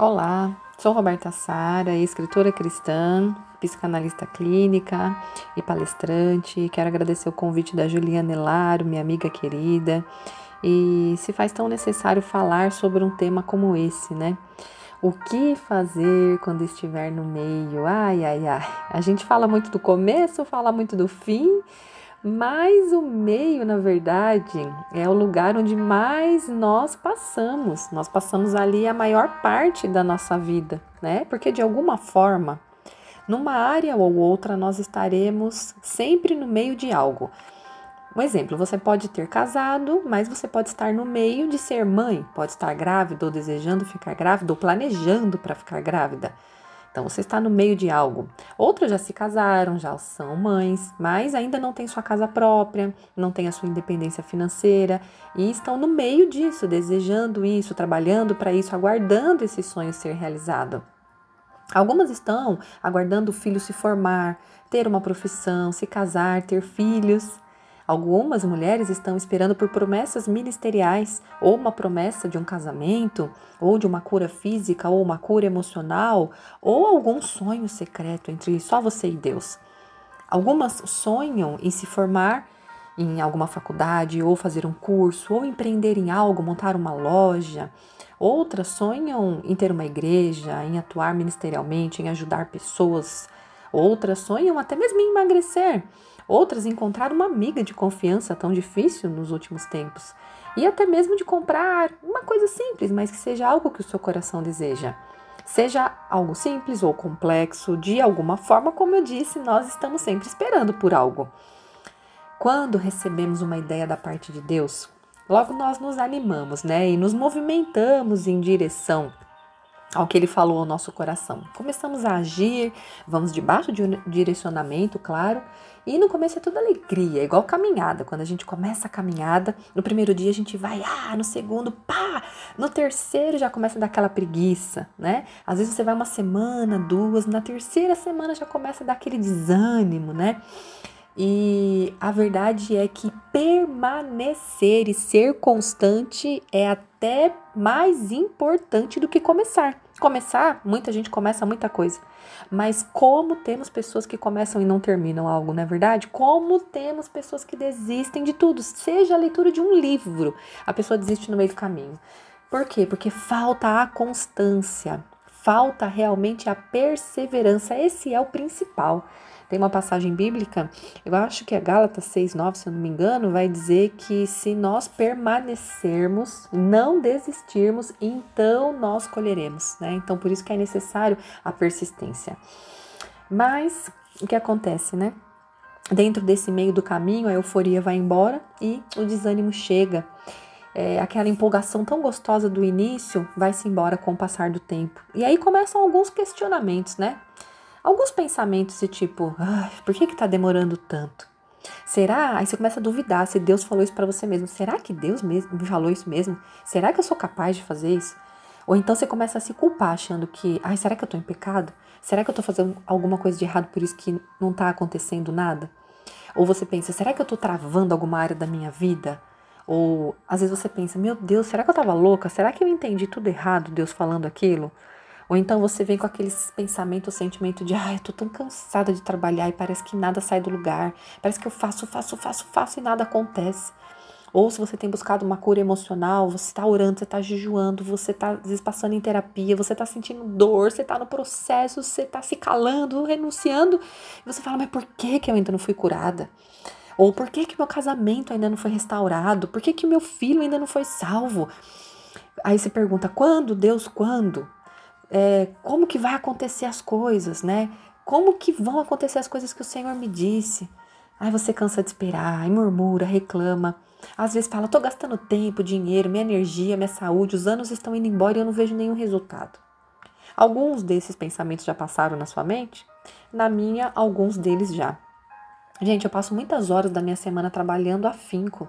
Olá, sou Roberta Sara, escritora cristã, psicanalista clínica e palestrante. Quero agradecer o convite da Juliana Elaro, minha amiga querida. E se faz tão necessário falar sobre um tema como esse, né? O que fazer quando estiver no meio? Ai, ai, ai. A gente fala muito do começo, fala muito do fim, mas o meio, na verdade, é o lugar onde mais nós passamos. Nós passamos ali a maior parte da nossa vida, né? Porque de alguma forma, numa área ou outra, nós estaremos sempre no meio de algo. Um exemplo, você pode ter casado, mas você pode estar no meio de ser mãe, pode estar grávida ou desejando ficar grávida ou planejando para ficar grávida. Então você está no meio de algo. Outras já se casaram, já são mães, mas ainda não têm sua casa própria, não têm a sua independência financeira e estão no meio disso, desejando isso, trabalhando para isso, aguardando esse sonho ser realizado. Algumas estão aguardando o filho se formar, ter uma profissão, se casar, ter filhos. Algumas mulheres estão esperando por promessas ministeriais, ou uma promessa de um casamento, ou de uma cura física, ou uma cura emocional, ou algum sonho secreto entre só você e Deus. Algumas sonham em se formar em alguma faculdade, ou fazer um curso, ou empreender em algo, montar uma loja. Outras sonham em ter uma igreja, em atuar ministerialmente, em ajudar pessoas. Outras sonham até mesmo em emagrecer. Outras encontrar uma amiga de confiança tão difícil nos últimos tempos. E até mesmo de comprar uma coisa simples, mas que seja algo que o seu coração deseja. Seja algo simples ou complexo, de alguma forma, como eu disse, nós estamos sempre esperando por algo. Quando recebemos uma ideia da parte de Deus, logo nós nos animamos, né? E nos movimentamos em direção ao que ele falou ao nosso coração. Começamos a agir, vamos debaixo de um direcionamento, claro, e no começo é tudo alegria, igual caminhada. Quando a gente começa a caminhada, no primeiro dia a gente vai, ah, no segundo, pá, no terceiro já começa a dar aquela preguiça, né? Às vezes você vai uma semana, duas, na terceira semana já começa a dar aquele desânimo, né? E a verdade é que permanecer e ser constante é até mais importante do que começar. Começar, muita gente começa muita coisa, mas como temos pessoas que começam e não terminam algo, não é verdade? Como temos pessoas que desistem de tudo, seja a leitura de um livro, a pessoa desiste no meio do caminho. Por quê? Porque falta a constância, falta realmente a perseverança, esse é o principal. Tem uma passagem bíblica, eu acho que é Gálatas 6:9, se eu não me engano, vai dizer que se nós permanecermos, não desistirmos, então nós colheremos, né? Então por isso que é necessário a persistência. Mas o que acontece, né? Dentro desse meio do caminho, a euforia vai embora e o desânimo chega. É, aquela empolgação tão gostosa do início vai-se embora com o passar do tempo. E aí começam alguns questionamentos, né? Alguns pensamentos de tipo, por que que tá demorando tanto? Será? Aí você começa a duvidar se Deus falou isso para você mesmo. Será que Deus mesmo me falou isso mesmo? Será que eu sou capaz de fazer isso? Ou então você começa a se culpar achando que, ai, será que eu tô em pecado? Será que eu tô fazendo alguma coisa de errado por isso que não tá acontecendo nada? Ou você pensa, será que eu tô travando alguma área da minha vida? Ou às vezes você pensa, meu Deus, será que eu tava louca? Será que eu entendi tudo errado, Deus falando aquilo? Ou então você vem com aqueles pensamentos, sentimento de, ai, eu tô tão cansada de trabalhar e parece que nada sai do lugar. Parece que eu faço, faço, faço, faço e nada acontece. Ou se você tem buscado uma cura emocional, você está orando, você está jejuando, você está passando em terapia, você está sentindo dor, você está no processo, você está se calando, renunciando, e você fala, mas por que, que eu ainda não fui curada? Ou por que, que meu casamento ainda não foi restaurado? Por que, que meu filho ainda não foi salvo? Aí se pergunta, quando, Deus, quando? É, como que vai acontecer as coisas, né? Como que vão acontecer as coisas que o Senhor me disse? Aí você cansa de esperar, aí murmura, reclama. Às vezes fala, tô gastando tempo, dinheiro, minha energia, minha saúde, os anos estão indo embora e eu não vejo nenhum resultado. Alguns desses pensamentos já passaram na sua mente? Na minha, alguns deles já. Gente, eu passo muitas horas da minha semana trabalhando afinco,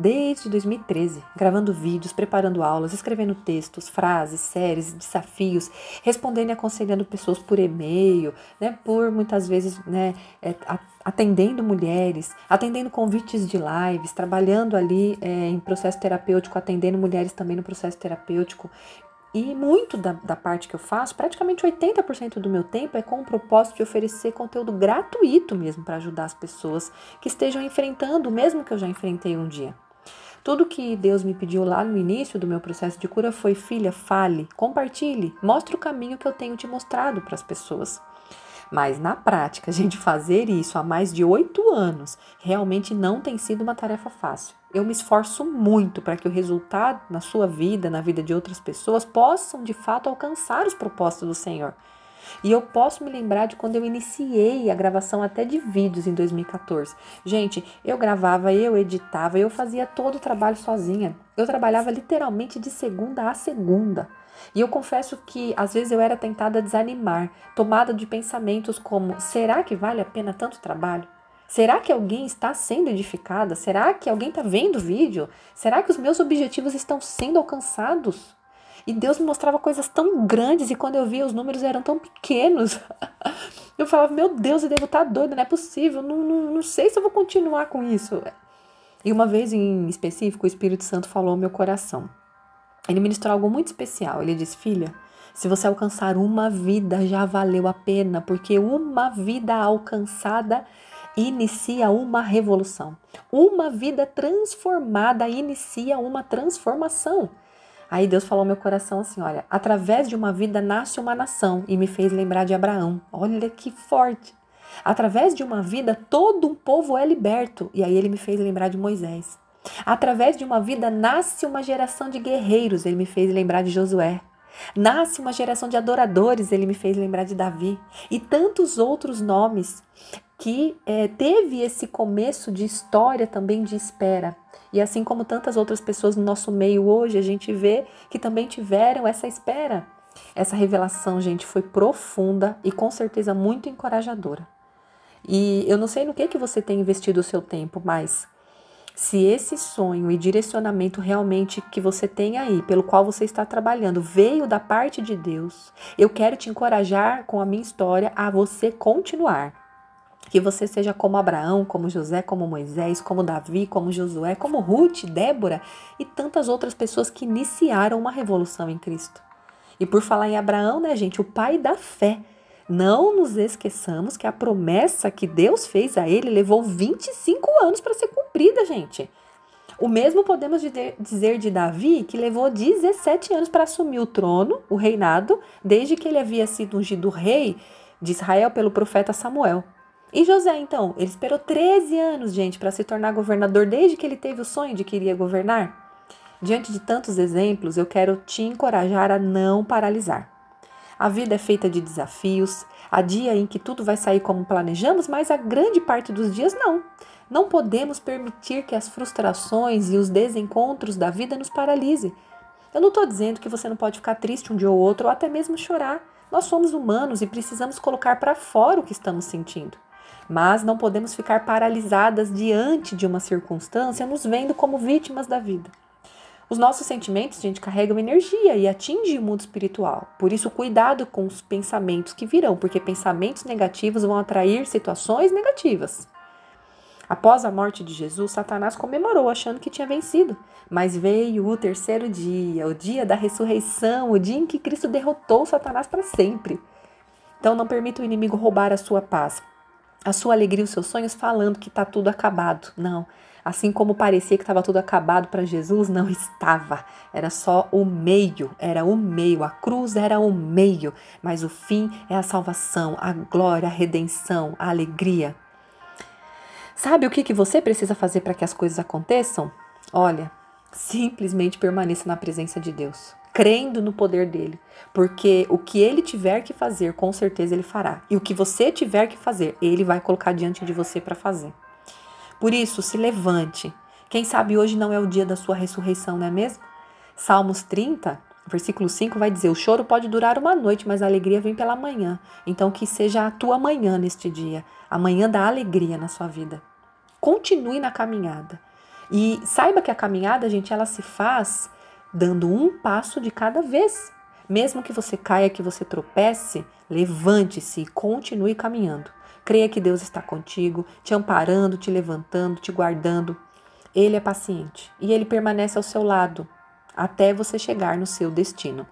desde 2013, gravando vídeos, preparando aulas, escrevendo textos, frases, séries, desafios, respondendo e aconselhando pessoas por e-mail, né, por muitas vezes né, é, atendendo mulheres, atendendo convites de lives, trabalhando ali é, em processo terapêutico, atendendo mulheres também no processo terapêutico. E muito da, da parte que eu faço, praticamente 80% do meu tempo é com o propósito de oferecer conteúdo gratuito mesmo para ajudar as pessoas que estejam enfrentando o mesmo que eu já enfrentei um dia. Tudo que Deus me pediu lá no início do meu processo de cura foi: filha, fale, compartilhe, mostre o caminho que eu tenho te mostrado para as pessoas. Mas na prática, a gente fazer isso há mais de oito anos realmente não tem sido uma tarefa fácil. Eu me esforço muito para que o resultado na sua vida, na vida de outras pessoas, possam de fato alcançar os propósitos do Senhor. E eu posso me lembrar de quando eu iniciei a gravação até de vídeos em 2014. Gente, eu gravava, eu editava, eu fazia todo o trabalho sozinha. Eu trabalhava literalmente de segunda a segunda. E eu confesso que às vezes eu era tentada a desanimar, tomada de pensamentos como: será que vale a pena tanto trabalho? Será que alguém está sendo edificada? Será que alguém está vendo o vídeo? Será que os meus objetivos estão sendo alcançados? E Deus me mostrava coisas tão grandes e quando eu via os números eram tão pequenos. Eu falava, meu Deus, eu devo estar tá doida, não é possível, não, não, não sei se eu vou continuar com isso. E uma vez em específico, o Espírito Santo falou ao meu coração. Ele ministrou algo muito especial. Ele disse: Filha, se você alcançar uma vida, já valeu a pena, porque uma vida alcançada inicia uma revolução. Uma vida transformada inicia uma transformação. Aí Deus falou ao meu coração assim: olha, através de uma vida nasce uma nação, e me fez lembrar de Abraão. Olha que forte. Através de uma vida, todo um povo é liberto. E aí ele me fez lembrar de Moisés. Através de uma vida nasce uma geração de guerreiros, ele me fez lembrar de Josué. Nasce uma geração de adoradores, ele me fez lembrar de Davi. E tantos outros nomes que é, teve esse começo de história também de espera. E assim como tantas outras pessoas no nosso meio hoje, a gente vê que também tiveram essa espera. Essa revelação, gente, foi profunda e com certeza muito encorajadora. E eu não sei no que que você tem investido o seu tempo, mas se esse sonho e direcionamento realmente que você tem aí, pelo qual você está trabalhando, veio da parte de Deus, eu quero te encorajar com a minha história a você continuar. Que você seja como Abraão, como José, como Moisés, como Davi, como Josué, como Ruth, Débora e tantas outras pessoas que iniciaram uma revolução em Cristo. E por falar em Abraão, né, gente, o pai da fé. Não nos esqueçamos que a promessa que Deus fez a ele levou 25 anos para ser cumprida, gente. O mesmo podemos dizer de Davi, que levou 17 anos para assumir o trono, o reinado, desde que ele havia sido ungido rei de Israel pelo profeta Samuel. E José, então, ele esperou 13 anos, gente, para se tornar governador desde que ele teve o sonho de que iria governar. Diante de tantos exemplos, eu quero te encorajar a não paralisar. A vida é feita de desafios, há dia em que tudo vai sair como planejamos, mas a grande parte dos dias não. Não podemos permitir que as frustrações e os desencontros da vida nos paralise. Eu não estou dizendo que você não pode ficar triste um dia ou outro, ou até mesmo chorar. Nós somos humanos e precisamos colocar para fora o que estamos sentindo. Mas não podemos ficar paralisadas diante de uma circunstância, nos vendo como vítimas da vida. Os nossos sentimentos, gente, carregam energia e atingem o mundo espiritual. Por isso, cuidado com os pensamentos que virão, porque pensamentos negativos vão atrair situações negativas. Após a morte de Jesus, Satanás comemorou achando que tinha vencido. Mas veio o terceiro dia, o dia da ressurreição, o dia em que Cristo derrotou Satanás para sempre. Então não permita o inimigo roubar a sua paz, a sua alegria, os seus sonhos, falando que está tudo acabado. Não. Assim como parecia que estava tudo acabado para Jesus, não estava. Era só o meio, era o meio. A cruz era o meio, mas o fim é a salvação, a glória, a redenção, a alegria. Sabe o que, que você precisa fazer para que as coisas aconteçam? Olha, simplesmente permaneça na presença de Deus, crendo no poder dele, porque o que ele tiver que fazer, com certeza ele fará. E o que você tiver que fazer, ele vai colocar diante de você para fazer. Por isso, se levante. Quem sabe hoje não é o dia da sua ressurreição, não é mesmo? Salmos 30, versículo 5 vai dizer: O choro pode durar uma noite, mas a alegria vem pela manhã. Então, que seja a tua manhã neste dia, a manhã da alegria na sua vida. Continue na caminhada. E saiba que a caminhada, gente, ela se faz dando um passo de cada vez. Mesmo que você caia, que você tropece, levante-se e continue caminhando. Creia que Deus está contigo, te amparando, te levantando, te guardando. Ele é paciente e ele permanece ao seu lado até você chegar no seu destino.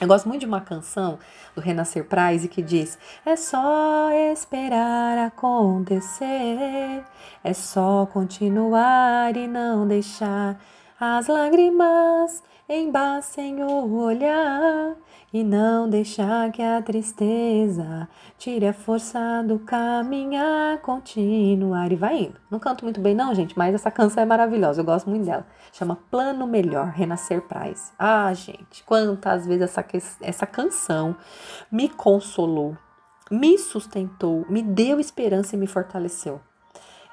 Eu gosto muito de uma canção do Renascer Prize que diz: É só esperar acontecer, é só continuar e não deixar as lágrimas embacem o olhar e não deixar que a tristeza tire a força do caminhar, continuar e vai indo. Não canto muito bem não, gente, mas essa canção é maravilhosa, eu gosto muito dela. Chama Plano Melhor, Renascer Prize. Ah, gente, quantas vezes essa, essa canção me consolou, me sustentou, me deu esperança e me fortaleceu.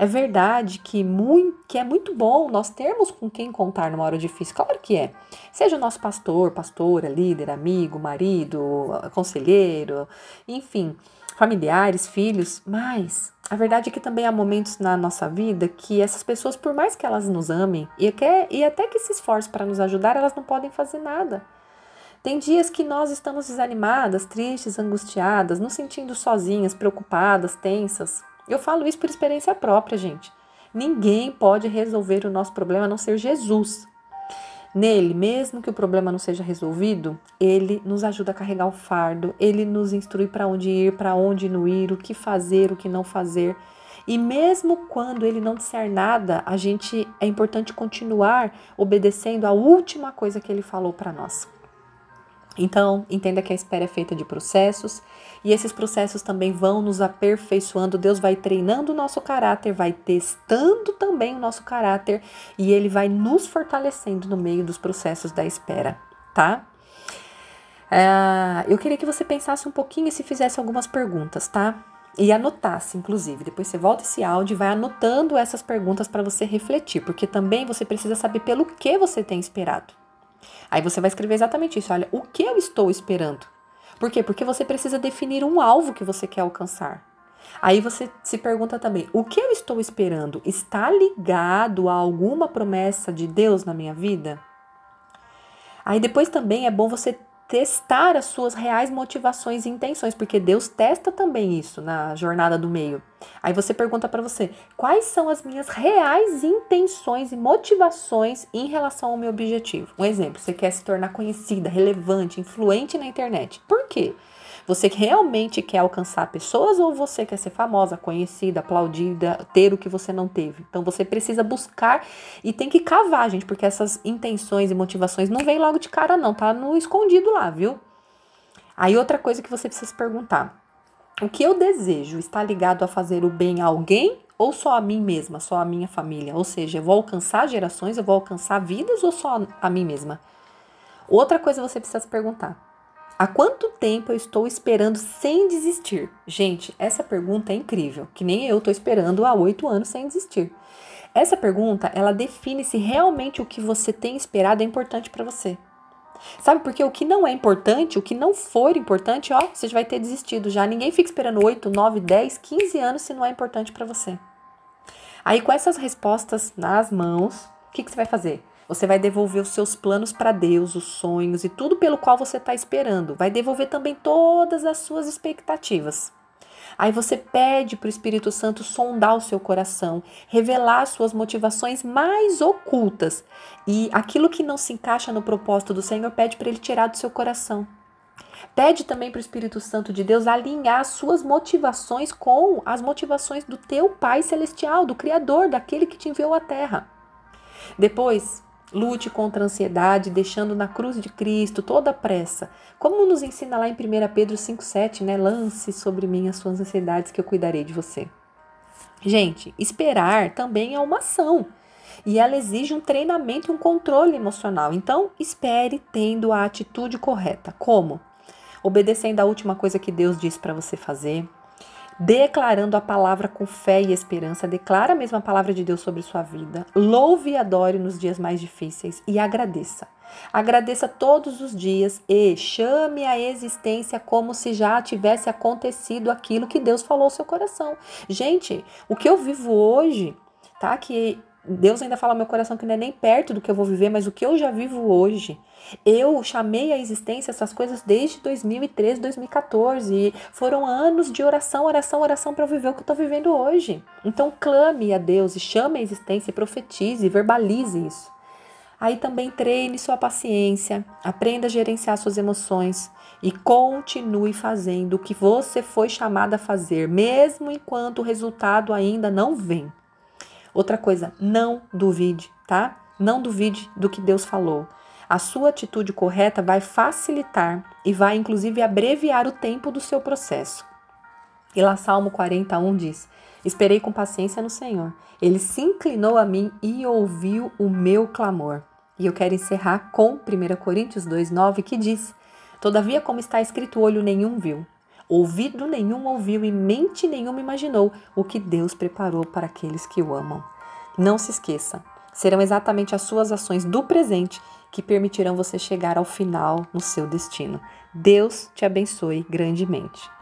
É verdade que, muito, que é muito bom nós termos com quem contar numa hora difícil. Claro que é. Seja o nosso pastor, pastora, líder, amigo, marido, conselheiro, enfim, familiares, filhos. Mas a verdade é que também há momentos na nossa vida que essas pessoas, por mais que elas nos amem e, quer, e até que se esforcem para nos ajudar, elas não podem fazer nada. Tem dias que nós estamos desanimadas, tristes, angustiadas, nos sentindo sozinhas, preocupadas, tensas. Eu falo isso por experiência própria, gente. Ninguém pode resolver o nosso problema a não ser Jesus. Nele, mesmo que o problema não seja resolvido, ele nos ajuda a carregar o fardo, ele nos instrui para onde ir, para onde não ir, o que fazer, o que não fazer. E mesmo quando ele não disser nada, a gente é importante continuar obedecendo a última coisa que ele falou para nós. Então, entenda que a espera é feita de processos e esses processos também vão nos aperfeiçoando. Deus vai treinando o nosso caráter, vai testando também o nosso caráter e ele vai nos fortalecendo no meio dos processos da espera, tá? É, eu queria que você pensasse um pouquinho e se fizesse algumas perguntas, tá? E anotasse, inclusive. Depois você volta esse áudio e vai anotando essas perguntas para você refletir, porque também você precisa saber pelo que você tem esperado. Aí você vai escrever exatamente isso. Olha, o que eu estou esperando? Por quê? Porque você precisa definir um alvo que você quer alcançar. Aí você se pergunta também: o que eu estou esperando está ligado a alguma promessa de Deus na minha vida? Aí depois também é bom você testar as suas reais motivações e intenções, porque Deus testa também isso na jornada do meio. Aí você pergunta para você: quais são as minhas reais intenções e motivações em relação ao meu objetivo? Um exemplo: você quer se tornar conhecida, relevante, influente na internet. Por quê? Você realmente quer alcançar pessoas ou você quer ser famosa, conhecida, aplaudida, ter o que você não teve? Então você precisa buscar e tem que cavar, gente, porque essas intenções e motivações não vêm logo de cara, não, tá no escondido lá, viu? Aí outra coisa que você precisa se perguntar: o que eu desejo está ligado a fazer o bem a alguém ou só a mim mesma, só a minha família? Ou seja, eu vou alcançar gerações, eu vou alcançar vidas ou só a mim mesma? Outra coisa você precisa se perguntar: Há quanto tempo eu estou esperando sem desistir? Gente, essa pergunta é incrível, que nem eu estou esperando há oito anos sem desistir. Essa pergunta, ela define se realmente o que você tem esperado é importante para você. Sabe, porque o que não é importante, o que não for importante, ó, você já vai ter desistido já. Ninguém fica esperando 8, 9, 10, 15 anos se não é importante para você. Aí, com essas respostas nas mãos, o que, que você vai fazer? Você vai devolver os seus planos para Deus, os sonhos e tudo pelo qual você está esperando. Vai devolver também todas as suas expectativas. Aí você pede para o Espírito Santo sondar o seu coração, revelar suas motivações mais ocultas. E aquilo que não se encaixa no propósito do Senhor, pede para ele tirar do seu coração. Pede também para o Espírito Santo de Deus alinhar suas motivações com as motivações do teu Pai Celestial, do Criador, daquele que te enviou à Terra. Depois, Lute contra a ansiedade, deixando na cruz de Cristo toda a pressa. Como nos ensina lá em 1 Pedro 5,7, né? Lance sobre mim as suas ansiedades que eu cuidarei de você. Gente, esperar também é uma ação. E ela exige um treinamento e um controle emocional. Então, espere tendo a atitude correta. Como? Obedecendo a última coisa que Deus disse para você fazer declarando a palavra com fé e esperança, declara a mesma palavra de Deus sobre sua vida, louve e adore nos dias mais difíceis e agradeça. Agradeça todos os dias e chame a existência como se já tivesse acontecido aquilo que Deus falou ao seu coração. Gente, o que eu vivo hoje, tá? Que Deus ainda fala no meu coração que não é nem perto do que eu vou viver, mas o que eu já vivo hoje. Eu chamei à existência essas coisas desde 2013, 2014. E foram anos de oração, oração, oração para viver o que eu estou vivendo hoje. Então clame a Deus e chame à existência, e profetize, verbalize isso. Aí também treine sua paciência, aprenda a gerenciar suas emoções e continue fazendo o que você foi chamada a fazer, mesmo enquanto o resultado ainda não vem. Outra coisa, não duvide, tá? Não duvide do que Deus falou. A sua atitude correta vai facilitar e vai inclusive abreviar o tempo do seu processo. E lá Salmo 41 diz: Esperei com paciência no Senhor. Ele se inclinou a mim e ouviu o meu clamor. E eu quero encerrar com 1 Coríntios 2,9 que diz: Todavia, como está escrito, olho nenhum viu, ouvido nenhum ouviu e mente nenhuma imaginou o que Deus preparou para aqueles que o amam. Não se esqueça, serão exatamente as suas ações do presente que permitirão você chegar ao final no seu destino. Deus te abençoe grandemente.